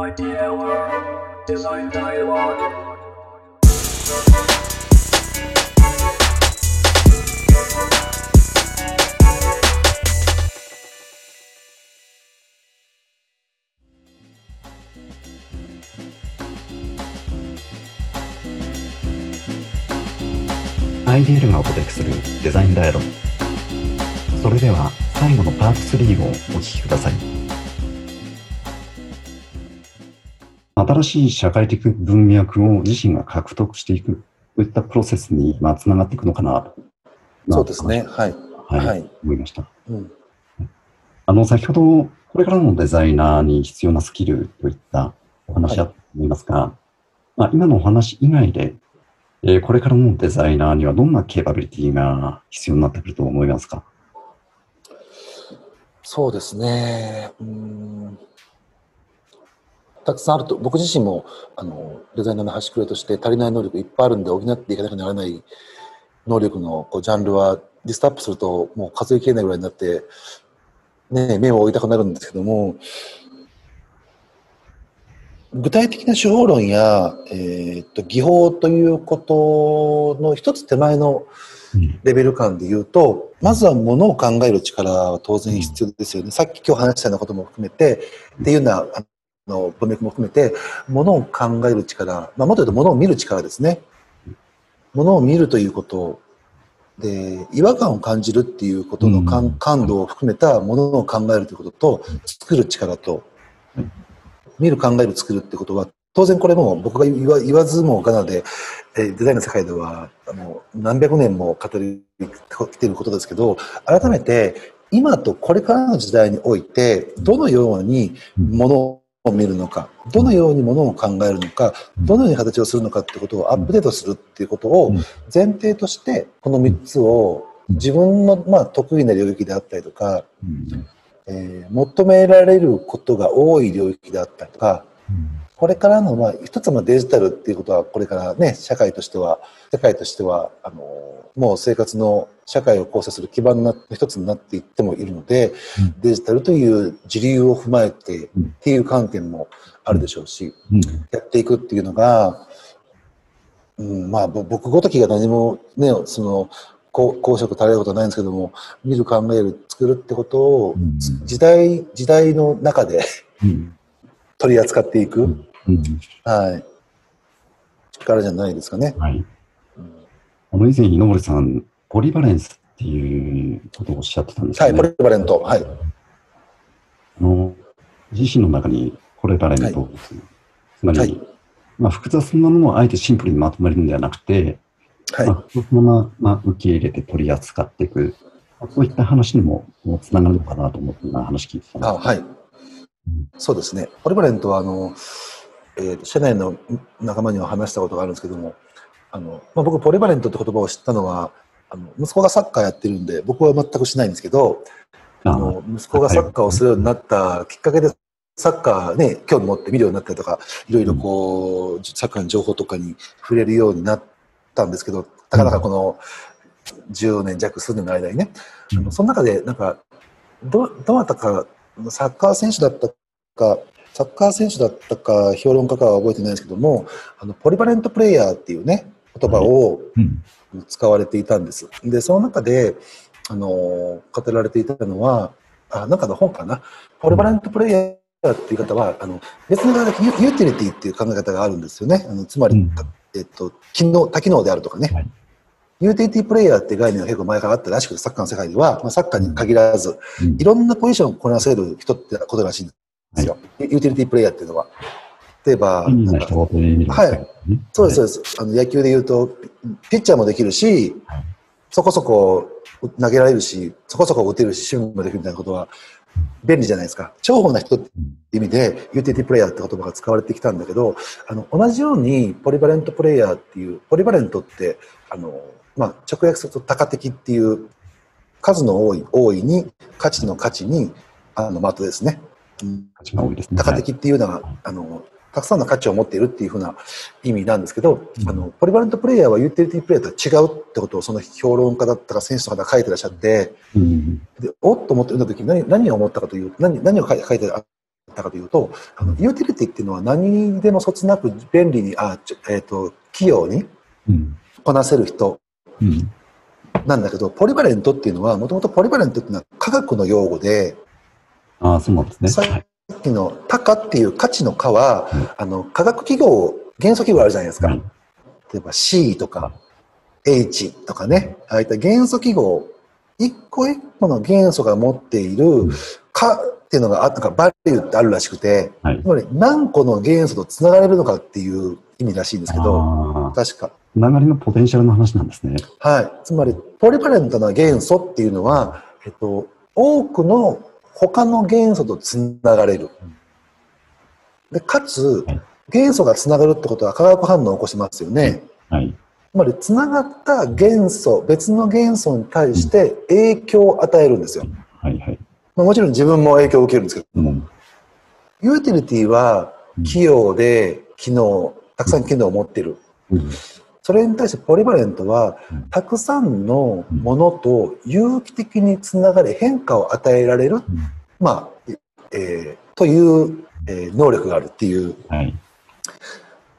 Idea World Design Dialogue. アイディエルがお届けするデザインダイアログ。それでは最後のパート3をお聞きください。新しい社会的文脈を自身が獲得していくといったプロセスにまあつながっていくのかなと。そうですね。はい、はい、はい。思いました。うん、あの先ほどこれからのデザイナーに必要なスキルといったお話だと思いますが、まあ、今のお話以外でえーこれからのデザイナーにはどんなケーパビリティが必要になってくると思いますか？そうですね。うんたくさんあると僕自身もあのデザイナーの端くれとして足りない能力いっぱいあるんで補っていかなきゃならない能力のこうジャンルはリストアップするともう数えきれないぐらいになって、ね、目を置いたくなるんですけども具体的な手法論や、えー、と技法ということの一つ手前のレベル感で言うと、まずはものを考える力は当然必要ですよね。さっき今日話したようなことも含めて、っていうようなあの文脈も含めて、ものを考える力、まあ、もっと言うとものを見る力ですね。ものを見るということ。で、違和感を感じるっていうことの感,、感度を含めたものを考えるということと、作る力と、見る、考える、作るってことは、当然これも僕が言わ言わずもがなで、えーデザインの世界ではあの何百年も語りきていることですけど改めて今とこれからの時代においてどのようにものを見るのかどのようにものを考えるのかどのように形をするのかってことをアップデートするっていうことを前提としてこの3つを自分のまあ得意な領域であったりとか、えー求められることが多い領域であったりとかこれからの、まあ、一つのデジタルっていうことは、これからね、社会としては、世界としては、あの、もう生活の社会を構成する基盤の一つになっていってもいるので、デジタルという時流を踏まえてっていう観点もあるでしょうし、やっていくっていうのが、うん、まあ、ぼ僕ごときが何もね、その、公公職足りることはないんですけども、見る、考える、作るってことを、うん。時代、時代の中で 取り扱っていく。はい。力じゃないですかね。はい。あの、以前、井上さん、ポリバレンスっていうことをおっしゃってたんですはい。ポリバレント。はい。あの、自身の中にポリバレント、つまり、はいまあ、複雑なものをあえてシンプルにまとめるんではなくて、はいま。あ、そのまま、まあ、受け入れて取り扱っていく、まあそういった話にもつながるのかなと思って今話聞いてたんですあ、はい。そうですね。ポリバレントは、あの、えー社内の仲間には話したことがあるんですけども、あの、まあ、僕、ポリバレントって言葉を知ったのは、あの、息子がサッカーやってるんで、僕は全くしないんですけど、あの、息子がサッカーをするようになったきっかけで、サッカーね、興味持って見るようになったりとか、いろいろこう、サッカーの情報とかに触れるようになったんですけど、たかだかこの10年弱数年の間にね、その中でなんか、ど、どなたか、サッカー選手だったか、サッカー選手だったか、評論家かは覚えてないですけども、あの、ポリバレントプレイヤーっていうね、言葉をうん使われていたんです。で、その中で、あの、語られていたのは、あ、なんかの本かな。ポリバレントプレイヤーっていう方は、あの、別のユユーティリティっていう考え方があるんですよね。あのつまり、うんえっと、機能、多機能であるとかね。はいユーティリティプレイヤーっていう概念が結構前からあったらしくて、サッカーの世界では、まあ、サッカーに限らず、うんいろんなポジションをこなせる人ってことらしいんですよ。ユーティリティプレイヤーっていうのは。例えば、はいねそうです、そうです。あの野球で言うと、ピッチャーもできるし、そこそこ投げられるし、そこそこ打てるし、守備もできるみたいなことは便利じゃないですか。重宝な人って意味で、ユーティリティプレイヤーって言葉が使われてきたんだけど、あの、同じように、ポリバレントプレイヤーっていう、ポリバレントって、あの、まあ、直訳すると多価的っていう、数の多い、多いに、価値の価値に、あの、的ですね。多いですね。多価的っていうのは、あの、たくさんの価値を持っているっていうふうな意味なんですけど、うんあの、ポリバレントプレイヤーはユーティリティプレイヤーとは違うってことをその評論家だったか選手の方が書いてらっしゃって、うんで、おっと思って読んだ時に何何を思ったかという、何何を書い書いてあったかというと、あのユーティリティっていうのは何にでもそつなく便利に、あ、えっ、と、器用にうん。こなせる人うん。なんだけど、ポリバレントっていうのは、もともとポリバレントっていうのは科学の用語で、ああ、そうなんですね。さはい。っきのタカっていう価値の価は、うんあの、化学記号、元素記号あるじゃないですか。はい例えば C とか H とかね、ああいった元素記号、一個一個の元素が持っているん価っていうのがあなんかバリューってあるらしくて、はいつ。まり何個の元素とつながれるのかっていう意味らしいんですけど、確か。つながりのポテンシャルの話なんですね。はい。つまり、ポリバレントな元素っていうのは、えっと、多くの他の元素とつながれる。で、かつはい、元素がつながるってことは化学反応を起こしますよね。はい。つまり、つながった元素、別の元素に対して影響を与えるんですよ。はい。はい。まあ、もちろん自分も影響を受けるんですけど、うん。ユーティリティは器用で機能、たくさん機能を持っている。うん。それに対してポリバレントはうん、たくさんのものと有機的につながれ変化を与えられる、まあ、えーという、えー能力があるっていう、はい。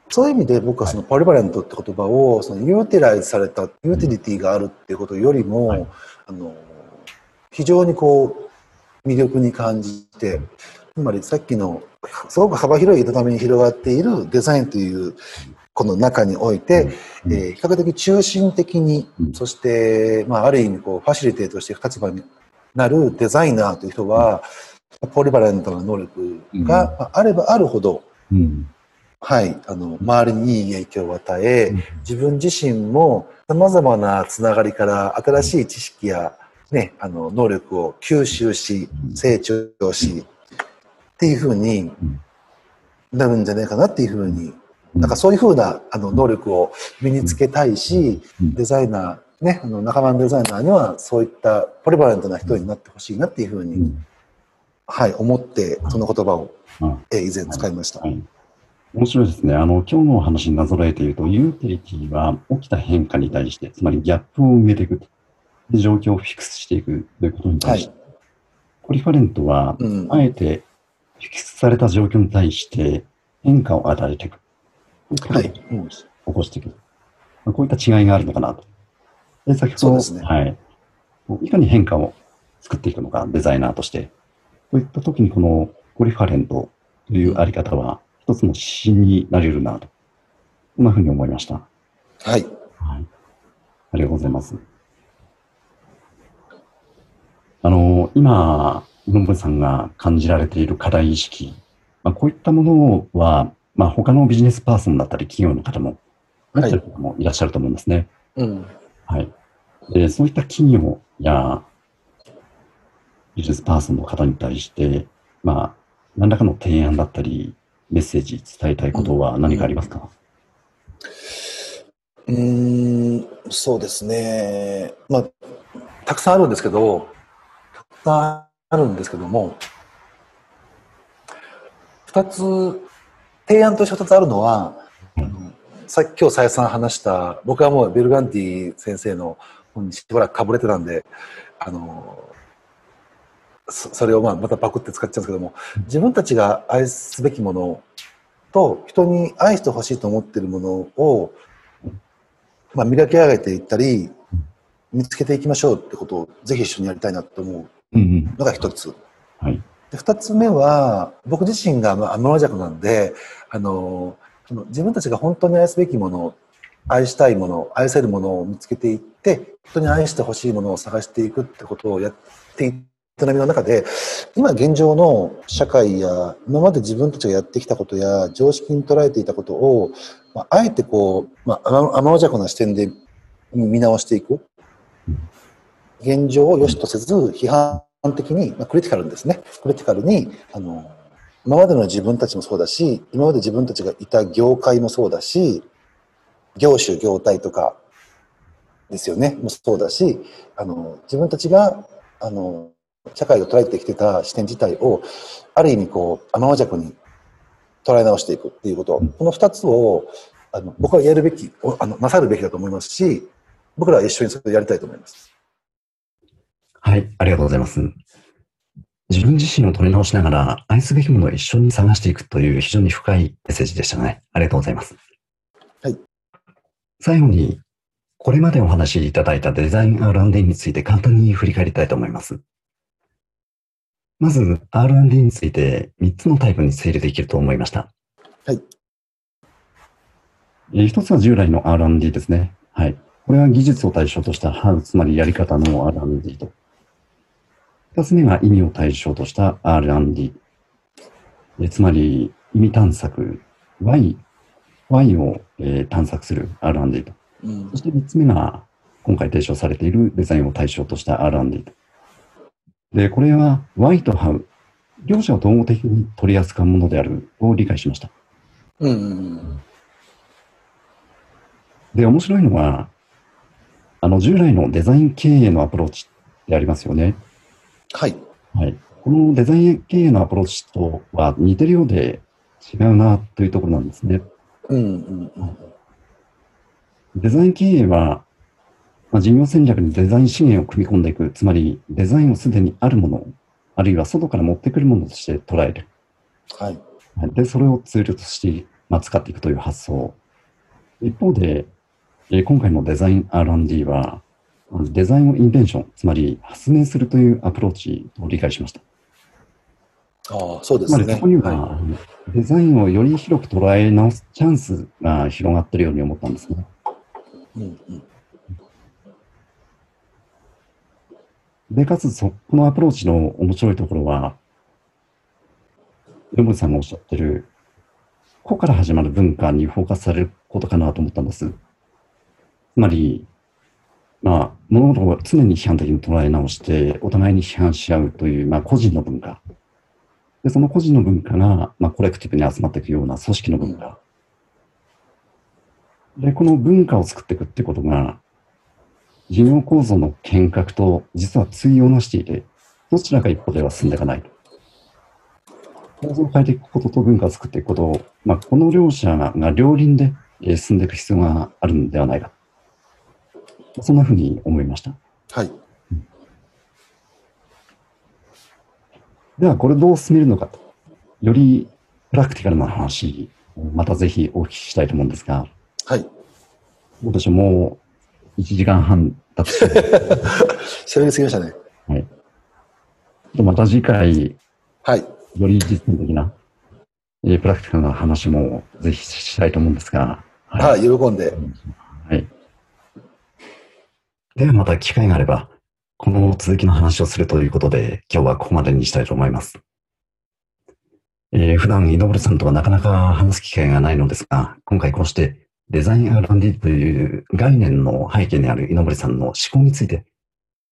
そういう意味で僕はそのポリバレントって言葉を、そのユーティライズされたユーティリティがあるっていうことよりも、はい。あの、非常にこう、魅力に感じて、つまりさっきの、すごく幅広い営みに広がっているデザインという、この中において、うん。えー比較的中心的に、うん。そして、まあ、ある意味こう、ファシリテーとして立場になるデザイナーという人は、ポリバレントな能力がまああればあるほど、うん。はい、あの、周りにいい影響を与え、うん。自分自身も様々なつながりから新しい知識や、ね、あの、能力を吸収し、成長し、っていうふうにん。なるんじゃないかなっていうふうに、なんかそういうふうな、あの、能力を身につけたいし、うんデザイナー、ね、あの、仲間のデザイナーにはそういったポリバレントな人になってほしいなっていうふうに、うん。はい、思って、その言葉を、あえー以前使いました。はい。面白いですね。あの、今日のお話になぞらえていると、ユーティリティは起きた変化に対して、つまりギャップを埋めていく。で状況をフィックスしていくということに対して、ポリファレントは、うん。あえてフィックスされた状況に対して変化を与えていく。はい。うん起こしていく。まあこういった違いがあるのかなと。で、先ほど、ねはい。いかに変化を作っていくのか、デザイナーとして。といったときに、このポリファレントというあり方は、一つの指針になり得るなと。こんなふうに思いました。はい。はい。ありがとうございます。あの、今、のんぶさんが感じられている課題意識、まあ、こういったものは、まあ、他のビジネスパーソンだったり、企業の方も、持ってる方もいらっしゃると思うんですね。うん。はい。で、そういった企業やビジネスパーソンの方に対して、まあ、何らかの提案だったり、メッセージ伝えたいことは何かありますか、うーん、そうですね。まあ、たくさんあるんですけど、たくさんあるんですけども、二つ、提案として二つあるのは、あのさっき今日再三話した、僕はもうベルガンティ先生の本にしばらくかぶれてたんで、あの、それをまあまたパクって使っちゃうんですけども、自分たちが愛すべきものと人に愛してほしいと思っているものを、まあ、磨き上げていったり、見つけていきましょうってことをぜひ一緒にやりたいなと思うんうん。うのが一つ。はい。で二つ目は、僕自身がまあ天の弱なんで、あの、その自分たちが本当に愛すべきもの、愛したいもの、愛せるものを見つけていって、人に愛してほしいものを探していくってことをやっていった営みの中で、今現状の社会や、今まで自分たちがやってきたことや、常識に捉えていたことを、まあ、あえてこう、まあ、天天の弱な視点で見直していく。現状を良しとせず、批判的に、まあ、クリティカルにですね、クリティカルに、あの、今までの自分たちもそうだし、今まで自分たちがいた業界もそうだし、業種、業態とかですよね、もそうだし、あの、自分たちが、あの、社会を捉えてきてた視点自体を、ある意味こう、天の弱に捉え直していくっていうこと、この二つを、あの、僕はやるべき、おあの、なさるべきだと思いますし、僕らは一緒にそれをやりたいと思います。はい。ありがとうございます。自分自身を取り直しながら愛すべきものを一緒に探していくという非常に深いメッセージでしたね。ありがとうございます。はい。最後に、これまでお話しいただいたデザイン R&D について簡単に振り返りたいと思います。まず R&D について3つのタイプに整理できると思いました。はい。えー一つは従来の R&D ですね。はい。これは技術を対象とした How、つまりやり方の R&D と。二つ目が意味を対象とした R&D。えーつまり意味探索、Why、Why を、えー探索する R&D と。うんそして三つ目が今回提唱されているデザインを対象とした R&D と。で、これは Why と How、両者を統合的に取り扱うものであると理解しました。うんうんで、面白いのは、あの、従来のデザイン経営のアプローチってありますよね。はい。はい。このデザイン経営のアプローチとは似てるようで違うなというところなんですね。うんうんうんデザイン経営は、まあ、事業戦略にデザイン資源を組み込んでいく、つまりデザインをすでにあるもの、あるいは外から持ってくるものとして捉える。はい。はいで、それをツールとして、まあ、使っていくという発想。一方で、えー今回のデザイン R&D は、デザインをインベンション、つまり発明するというアプローチと理解しました。ああ、そうですりね。そこには、はデザインをより広く捉え直すチャンスが広がっているように思ったんですね。い。うんうんで、かつそ、このアプローチの面白いところは、ヨモリさんがおっしゃってる、個から始まる文化にフォーカスされることかなと思ったんです。つまり、まあ、物事を常に批判的に捉え直して、お互いに批判し合うという、まあ、個人の文化。で、その個人の文化が、まあ、コレクティブに集まっていくような組織の文化。で、この文化を作っていくってことが、事業構造の変革と実は対応なしていて、どちらか一歩では進んでいかない。構造を変えていくことと文化を作っていくことを、まあ、この両者が両輪で進んでいく必要があるんではないか。そんなふうに思いました？はい。では、これどう進めるのかと。よりプラクティカルな話をまたぜひお聞きしたいと思うんですが、はい。どうでしょう、もう1時間半経って喋りすぎましたね。はい。ちょっとまた次回、はい。より実践的な、えープラクティカルな話もぜひしたいと思うんですが、はい。喜んで。はい。ではまた機会があれば、この続きの話をするということで、今日はここまでにしたいと思います。えー普段、井上さんとはなかなか話す機会がないのですが、今回こうしてデザイン R&D という概念の背景にある井上さんの思考について、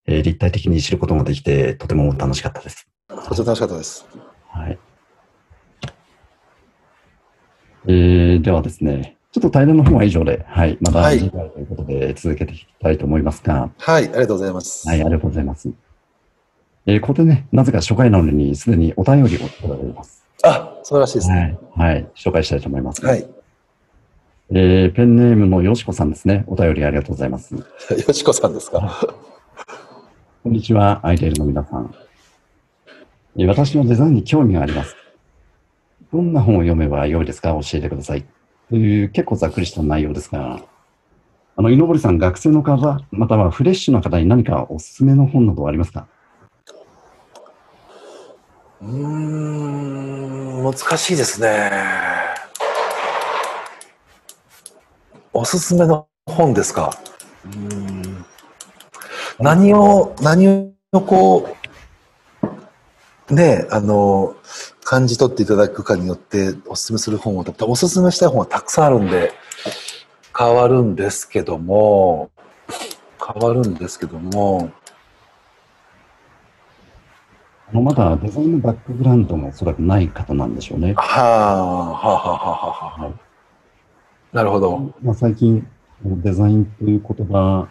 えー立体的に知ることができて、とても楽しかったです。とても楽しかったです。はい。えー、ではですね、ちょっと対談の方は以上で、はい、またはい次回ということで続けていきたいと思いますが、はい。ありがとうございます。はい、ありがとうございます。えーここでね、なぜか初回なのにすでにお便りをいただいています。あ、素晴らしいですね。はい、はい、紹介したいと思います。はい。えーペンネームのよしこさんですね。お便りありがとうございます。よしこさんですか？こんにちは、アイデルの皆さん。えー私のデザインに興味があります。どんな本を読めばよいですか？教えてください。という結構ざっくりした内容ですが、あの、井上さん、学生の方、またはフレッシュな方に何かおすすめの本などはありますか？うーん、難しいですね。おすすめの本ですか？うん何を、何をこう、ねえ、あの、感じ取っていただくかによっておすすめする本を、おすすめしたい本はたくさんあるんで、変わるんですけども、変わるんですけども、あのまだデザインのバックグラウンドもおそらくない方なんでしょうね。はあ、はあ、はあ、はあ、はあ。なるほど。まあ、最近、デザインという言葉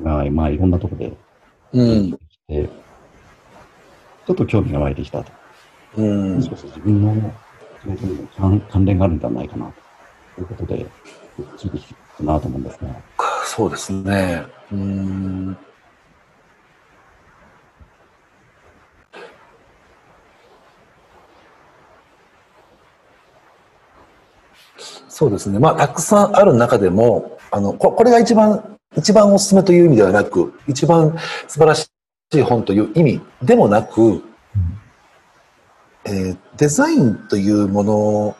が、まあ、いろんなところでうん。出てきて、ちょっと興味が湧いてきたと。うん、し自分の仕事にも関連があるんじゃないかなということで、聞いてきたなと思うんですね。そうですね。うん。そうですね。まあ、たくさんある中でも、あの、ここれが一番、一番おすすめという意味ではなく、一番素晴らしい本という意味でもなく、うんえーデザインというもの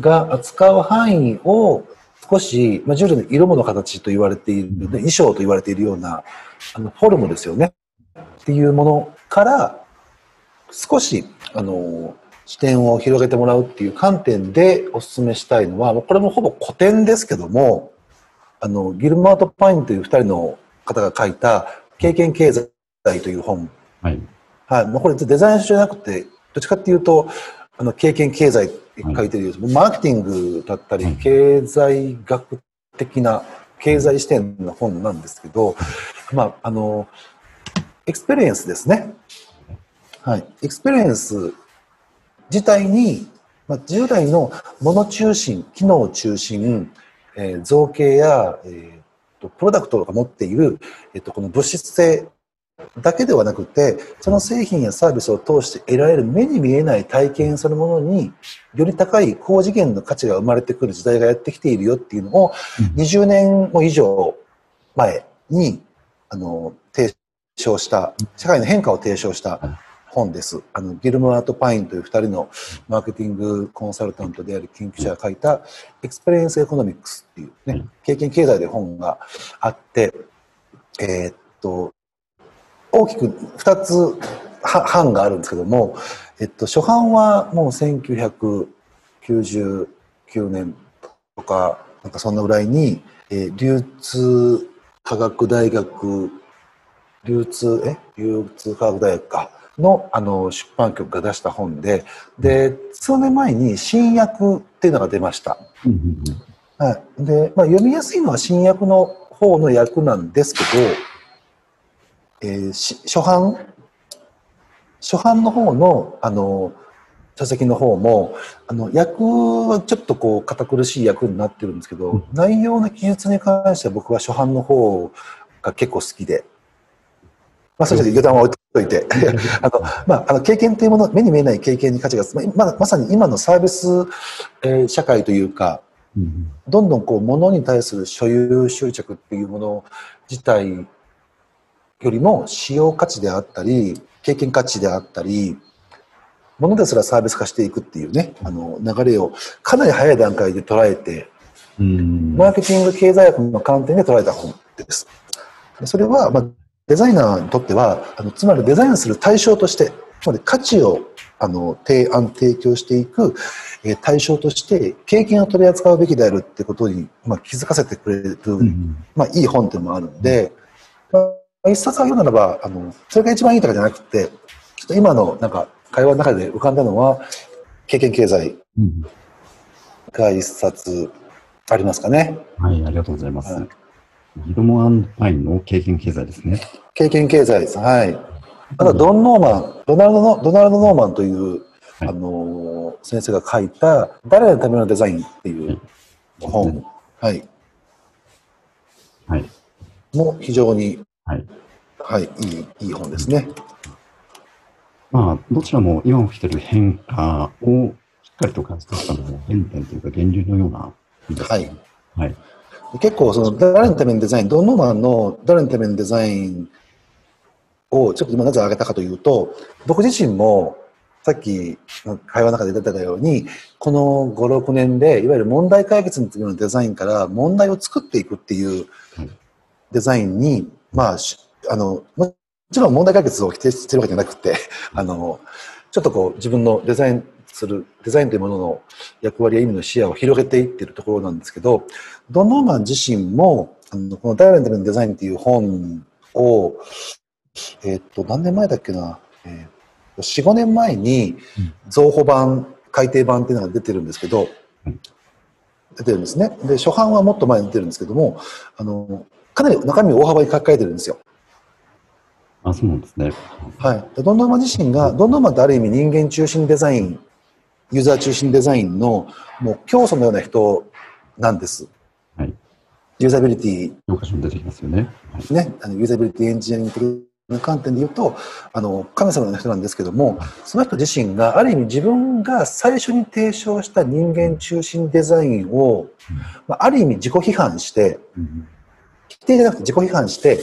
が扱う範囲を少し、まあ、従来の色物形と言われている、ね衣装と言われているような、あの、フォルムですよね。っていうものから、少し、あの、視点を広げてもらうっていう観点でお勧めしたいのは、これもほぼ古典ですけども、あの、ギルマート・パインという二人の方が書いた、経験経済という本。はい。はい。もうこれデザイン書じゃなくて、どっちかっていうと、あの、経験経済って書いてるようです。マーケティングだったりはい、経済学的な、経済視点の本なんですけど、まあ、あの、エクスペリエンスですね。はい。エクスペリエンス自体に、まあ、従来のもの中心、機能中心、えー造形や、えーとプロダクトが持っている、えっとこの物質性だけではなくて、その製品やサービスを通して得られる目に見えない体験そのものに、より高い高次元の価値が生まれてくる時代がやってきているよっていうのを、20年も以上前に、あの、提唱した、社会の変化を提唱した本です。あの、ギルモアとパインという二人のマーケティングコンサルタントである研究者が書いた、 Experience Economics っていうね、経験経済で本があって、えーっと、大きく2つは版があるんですけども、えっと、初版はもう1999年とか、なんかそんなぐらいに、えー流通科学大学、流通、え？流通科学大学か、の、あの、出版局が出した本で、で、数年前に新訳っていうのが出ました。はい。で、まあ、読みやすいのは新訳の方の訳なんですけど、えーし初版？初版の方の、あの、書籍の方も、あの、訳はちょっとこう、堅苦しい訳になってるんですけど、内容の記述に関しては僕は初版の方が結構好きで、まあ、それじゃ余談は置いといて、あの、まあ、あの、経験というもの、目に見えない経験に価値が、まあまさに今のサービス、えー社会というか、うんうん。どんどんこう物に対する所有執着っていうもの自体よりも使用価値であったり経験価値であったり物ですらサービス化していくっていうねあの流れをかなり早い段階で捉えてうんマーケティング経済学の観点で捉えた本です。それは、まあ、デザイナーにとってはあのつまりデザインする対象としてつまり価値をあの提案提供していくえー対象として経験を取り扱うべきであるってことに、まあ、気づかせてくれる、うんまあ、いい本でもあるので、まあ、一冊あげるならばあのそれが一番いいとかじゃなくてちょっと今のなんか会話の中で浮かんだのは経験経済うんが一冊ありますかね。はい、ありがとうございますはい。ギルモパインの経験経済ですね。経験経済です。はい。あと、ドン・ノーマン、ドナルドの、ドナルド・ノーマンという、はいあのー先生が書いた、誰のためのデザインっていう本、はい。はい。も非常に、はい。はい、いい、いい本ですね。まあ、どちらも今起きている変化をしっかりと感じ取ったのも原点というか源流のような本ですはいね。はい。結構、その、誰のためのデザイン、ドン・ノーマンの誰のためのデザインを、ちょっと今なぜ挙げたかというと、僕自身も、さっきの会話の中で出てたように、この5、6年で、いわゆる問題解決のためのデザインから問題を作っていくっていうはいデザインに、まあ、しあの、もちろん問題解決を否定してるわけじゃなくて、あの、ちょっとこう自分のデザインする、デザインというものの役割や意味の視野を広げていっているところなんですけど、ドン・ノーマン自身も、あのこのダイレントのデザインっていう本を、えっと、何年前だっけな、えー4、5年前に増補版、改訂版っていうのが出てるんですけど、出てるんですね。で、初版はもっと前に出てるんですけども、あの、かなり中身を大幅に書き換えてるんですよ。あ、そうなんですね。はい。でドンノーマン自身が、ドンノーマンってある意味人間中心デザイン、ユーザー中心デザインのもう教祖のような人なんです。はい。ユーザビリティ教科書に出てきますよね。はい。ね、あのユーザビリティエンジニアリングプの観点で言うと、あの、神様の人なんですけども、その人自身が、ある意味自分が最初に提唱した人間中心デザインを、まあ、ある意味自己批判して、うん否定じゃなくて自己批判して、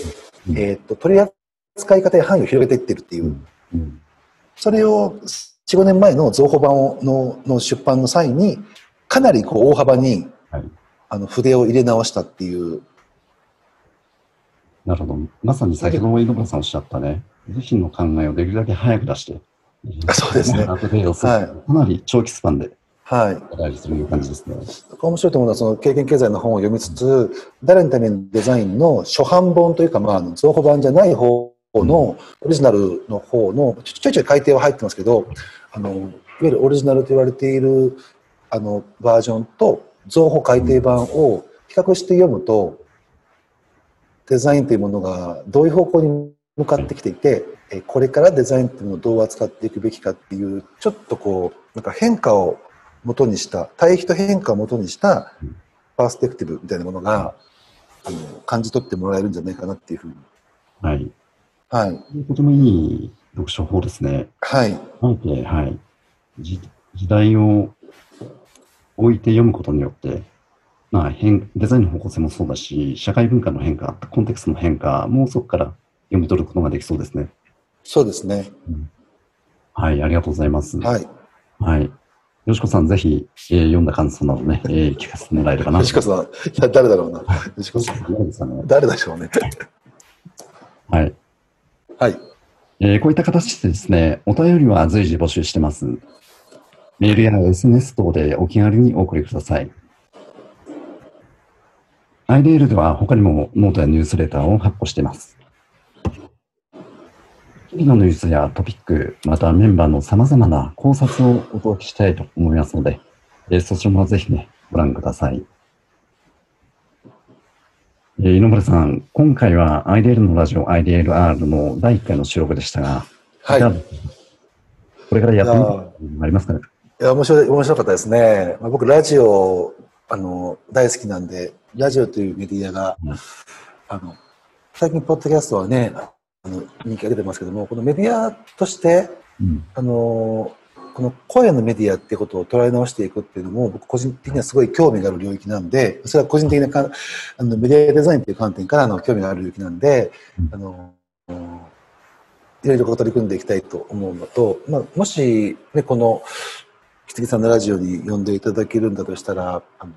うん。えーっと、取り扱い方や範囲を広げていってるっていう。それを4、5年前の造法版をのの出版の際に、かなりこう大幅に、はい。あの筆を入れ直したっていう、なるほど。まさに先ほど井ノ原さんおっしゃったね、自身の考えをできるだけ早く出して、あそうですね。はい。かなり長期スパンではい。お願いする感じですね。面白いと思うのは、その経験経済の本を読みつつ、誰のためのデザインの初版本というか、まあ造語版じゃない方の、オリジナルの方の、ちょいちょい改訂は入ってますけど、あの、いわゆるオリジナルと言われている、あの、バージョンと、造語改訂版を比較して読むと、デザインというものがどういう方向に向かってきていて、えこれからデザインというものをどう扱っていくべきかっていう、ちょっとこう、なんか変化を元にした、対比と変化を元にしたパースペクティブみたいなものが、あの、感じ取ってもらえるんじゃないかなっていうふうに。はい。はい。とてもいい読書法ですね。はい。あえて、はい。時時代を置いて読むことによって、まあ変、デザインの方向性もそうだし、社会文化の変化、コンテクストの変化もそこから読み取ることができそうですね。そうですね。はい、ありがとうございます。はい。はい。よしこさん、ぜひ、えー読んだ感想などね、えー聞かせてもらえればな。吉子さん、いや、誰だろうな。吉子さん。どうですかね。誰でしょうね。はい。はい。えーこういった形でですね、お便りは随時募集してます。メールや SNS 等でお気軽にお送りください。 IDL では他にもノートやニュースレターを発行しています。日々のニュースやトピック、またメンバーの様々な考察をお届けしたいと思いますので、えーそちらもぜひね、ご覧ください。えー井上さん、今回は iDeal のラジオ iDLR の第1回の収録でしたが、はい。これからやってみたいことありますかね？や、面白い、面白かったですね。まあ、僕、ラジオ、あの、大好きなんで、ラジオというメディアが、うんあの、最近、ポッドキャストはね、あの、人気が出てますけども、このメディアとして、うん。あのこの声のメディアっていうことを捉え直していくっていうのも、僕個人的にはすごい興味がある領域なんで、それは個人的なかあのメディアデザインっていう観点からの興味がある領域なんで、うんあのいろいろ取り組んでいきたいと思うのと、まあ、もし、ね、この、木杉さんのラジオに呼んでいただけるんだとしたら、あの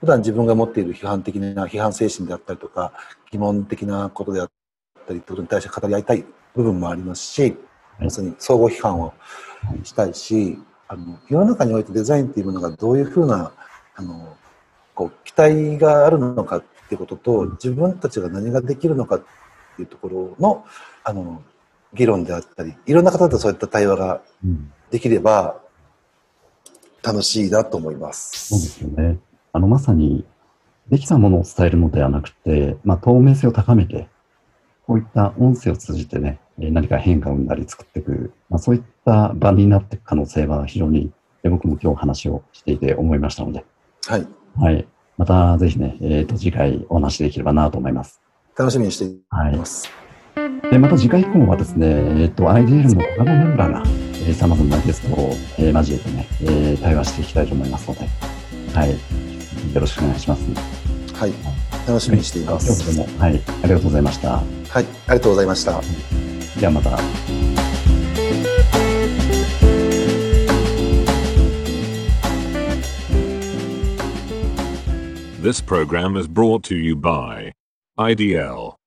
普段自分が持っている批判的な批判精神であったりとか、疑問的なことであったりってことに対して語り合いたい部分もありますし、まさに相互批判をしたいし、あの世の中においてデザインっていうものがどういうふうなあのこう期待があるのかっていうことと自分たちが何ができるのかっていうところのあの議論であったりいろんな方とそういった対話がうんできれば楽しいなと思います。そうですよね。あの、まさに、できたものを伝えるのではなくて、まあ、透明性を高めて、こういった音声を通じてね、えー何か変化を生んだり作っていく、まあ、そういった場になっていく可能性は非常に、えー僕も今日話をしていて思いましたので、はい、はい。またぜひね、えっ、と、次回お話しできればなと思います。楽しみにしていはいます。で、また次回以降はですね、えっ、と、IDL の他のメンバーが、えー、様々なゲストを、えー交えてね、えー対話していきたいと思いますので、はい。よろしくお願いします。はい、楽しみにしていま今日す。も、はい。ありがとうございました。はい、ありがとうございました。ではまた。This program is brought to you by IDL.